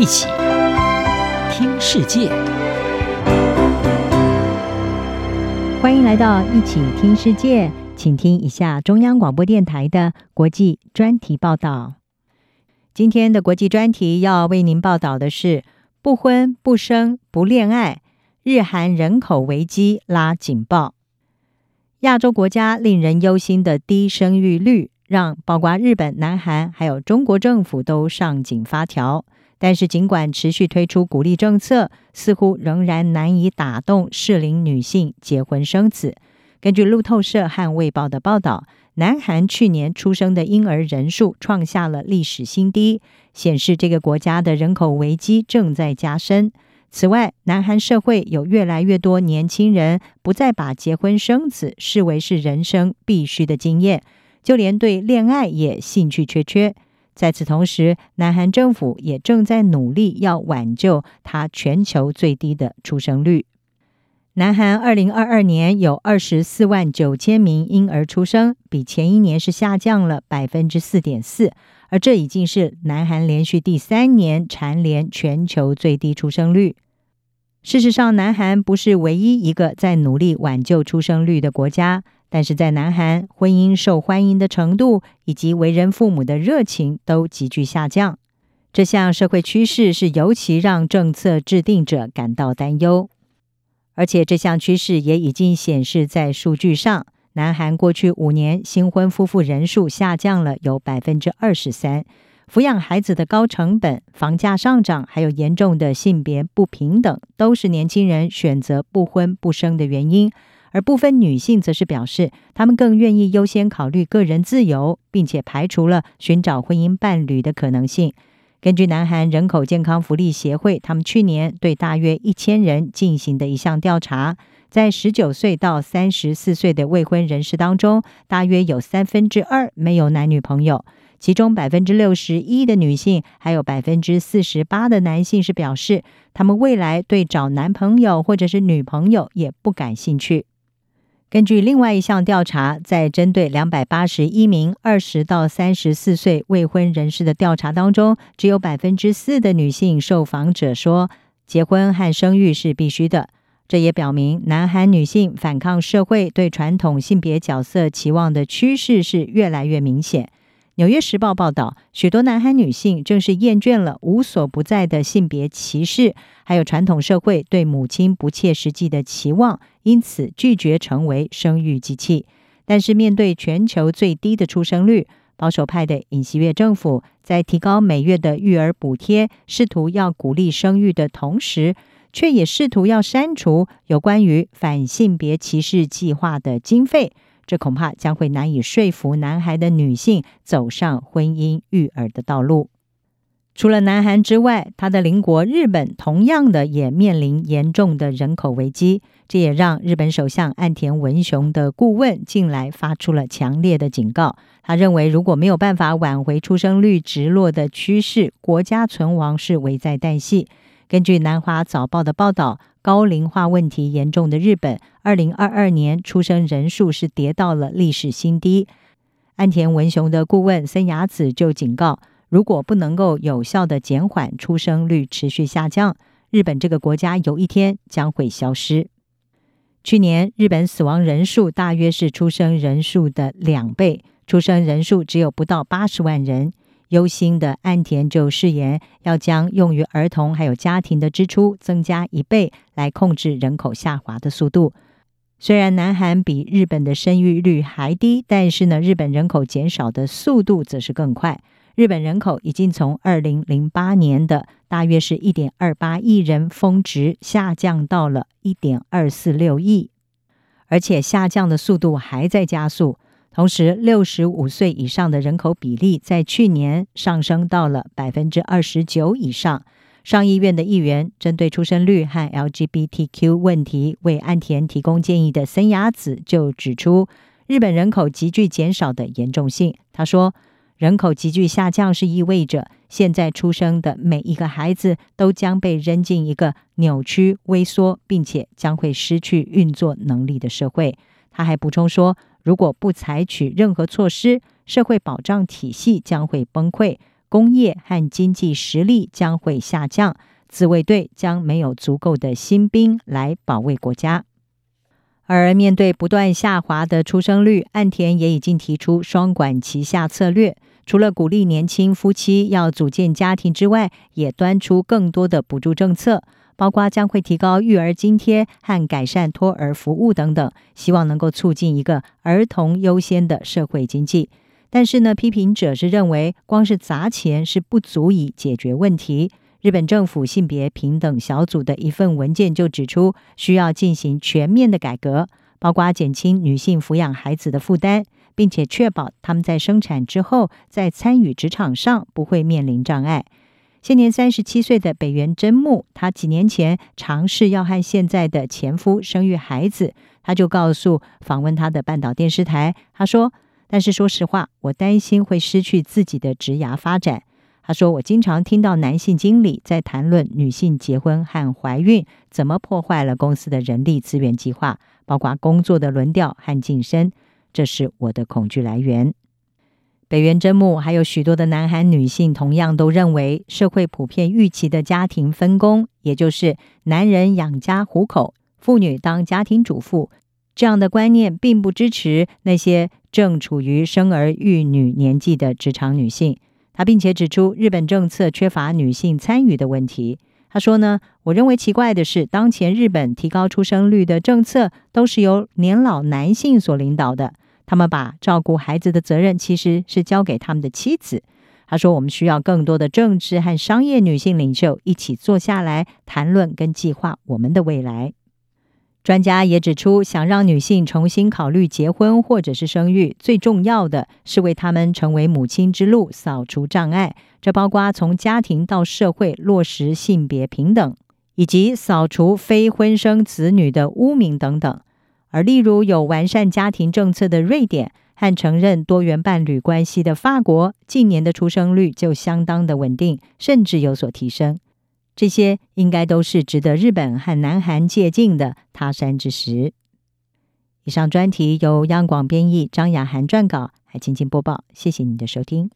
一起听世界，欢迎来到一起听世界，请听一下中央广播电台的国际专题报道。今天的国际专题要为您报道的是：不婚不生不恋爱，日韩人口危机拉警报。亚洲国家令人忧心的低生育率，让包括日本、南韩还有中国政府都上紧发条。但是，尽管持续推出鼓励政策，似乎仍然难以打动适龄女性结婚生子。根据路透社和卫报的报道，南韩去年出生的婴儿人数创下了历史新低，显示这个国家的人口危机正在加深。此外，南韩社会有越来越多年轻人不再把结婚生子视为是人生必须的经验，就连对恋爱也兴趣缺缺。在此同时，南韩政府也正在努力要挽救它全球最低的出生率。南韩二零二二年有二十四万九千名婴儿出生，比前一年是下降了百分之四点四。而这已经是南韩连续第三年蝉联全球最低出生率。事实上，南韩不是唯一一个在努力挽救出生率的国家，但是在南韩，婚姻受欢迎的程度以及为人父母的热情都急剧下降。这项社会趋势是尤其让政策制定者感到担忧，而且这项趋势也已经显示在数据上。南韩过去五年新婚夫妇人数下降了有百分之二十三，抚养孩子的高成本、房价上涨，还有严重的性别不平等，都是年轻人选择不婚不生的原因。而部分女性则是表示，她们更愿意优先考虑个人自由，并且排除了寻找婚姻伴侣的可能性。根据南韩人口健康福利协会，他们去年对大约一千人进行的一项调查。在十九岁到三十四岁的未婚人士当中，大约有三分之二没有男女朋友，其中百分之六十一的女性，还有百分之四十八的男性是表示，他们未来对找男朋友或者是女朋友也不感兴趣。根据另外一项调查，在针对两百八十一名二十到三十四岁未婚人士的调查当中，只有百分之四的女性受访者说，结婚和生育是必须的。这也表明，南韩女性反抗社会对传统性别角色期望的趋势是越来越明显。《纽约时报》报道，许多南韩女性正是厌倦了无所不在的性别歧视，还有传统社会对母亲不切实际的期望，因此拒绝成为生育机器。但是，面对全球最低的出生率，保守派的尹锡悦政府在提高每月的育儿补贴，试图要鼓励生育的同时，却也试图要删除有关于反性别歧视计划的经费，这恐怕将会难以说服南孩的女性走上婚姻育儿的道路。除了南韩之外，他的邻国日本同样的也面临严重的人口危机，这也让日本首相岸田文雄的顾问近来发出了强烈的警告。他认为，如果没有办法挽回出生率直落的趋势，国家存亡是危在旦夕。根据南华早报的报道，高龄化问题严重的日本，二零二二年出生人数是跌到了历史新低。岸田文雄的顾问森雅子就警告，如果不能够有效地减缓出生率持续下降，日本这个国家有一天将会消失。去年日本死亡人数大约是出生人数的两倍，出生人数只有不到八十万人。忧心的岸田就誓言要将用于儿童还有家庭的支出增加一倍，来控制人口下滑的速度。虽然南韩比日本的生育率还低，但是呢，日本人口减少的速度则是更快。日本人口已经从二零零八年的大约是一点二八亿人峰值下降到了一点二四六亿，而且下降的速度还在加速。同时，六十五岁以上的人口比例在去年上升到了百分之二十九以上。上议院的议员针对出生率和 LGBTQ 问题为岸田提供建议的森雅子就指出，日本人口急剧减少的严重性。他说，人口急剧下降是意味着现在出生的每一个孩子都将被扔进一个扭曲、萎缩，并且将会失去运作能力的社会。他还补充说，如果不采取任何措施，社会保障体系将会崩溃，工业和经济实力将会下降，自卫队将没有足够的新兵来保卫国家。而面对不断下滑的出生率，岸田也已经提出双管齐下策略。除了鼓励年轻夫妻要组建家庭之外，也端出更多的补助政策，包括将会提高育儿津贴和改善托儿服务等等，希望能够促进一个儿童优先的社会经济。但是呢，批评者是认为，光是砸钱是不足以解决问题。日本政府性别平等小组的一份文件就指出，需要进行全面的改革，包括减轻女性抚养孩子的负担。并且确保他们在生产之后，在参与职场上不会面临障碍。现年三十七岁的北原真木，她几年前尝试要和现在的前夫生育孩子，她就告诉访问她的半岛电视台，她说：“但是说实话，我担心会失去自己的职涯发展。”她说：“我经常听到男性经理在谈论女性结婚和怀孕怎么破坏了公司的人力资源计划，包括工作的轮调和晋升。”这是我的恐惧来源。北原真木还有许多的南韩女性，同样都认为社会普遍预期的家庭分工，也就是男人养家糊口，妇女当家庭主妇这样的观念，并不支持那些正处于生儿育女年纪的职场女性。她并且指出，日本政策缺乏女性参与的问题。她说呢，我认为奇怪的是，当前日本提高出生率的政策都是由年老男性所领导的。他们把照顾孩子的责任其实是交给他们的妻子。他说：“我们需要更多的政治和商业女性领袖一起坐下来谈论跟计划我们的未来。”专家也指出，想让女性重新考虑结婚或者是生育，最重要的是为她们成为母亲之路扫除障碍。这包括从家庭到社会落实性别平等，以及扫除非婚生子女的污名等等。而例如有完善家庭政策的瑞典和承认多元伴侣关系的法国，近年的出生率就相当的稳定，甚至有所提升。这些应该都是值得日本和南韩借鉴的他山之石。以上专题由央广编译，张雅涵撰稿，还请播报。谢谢你的收听。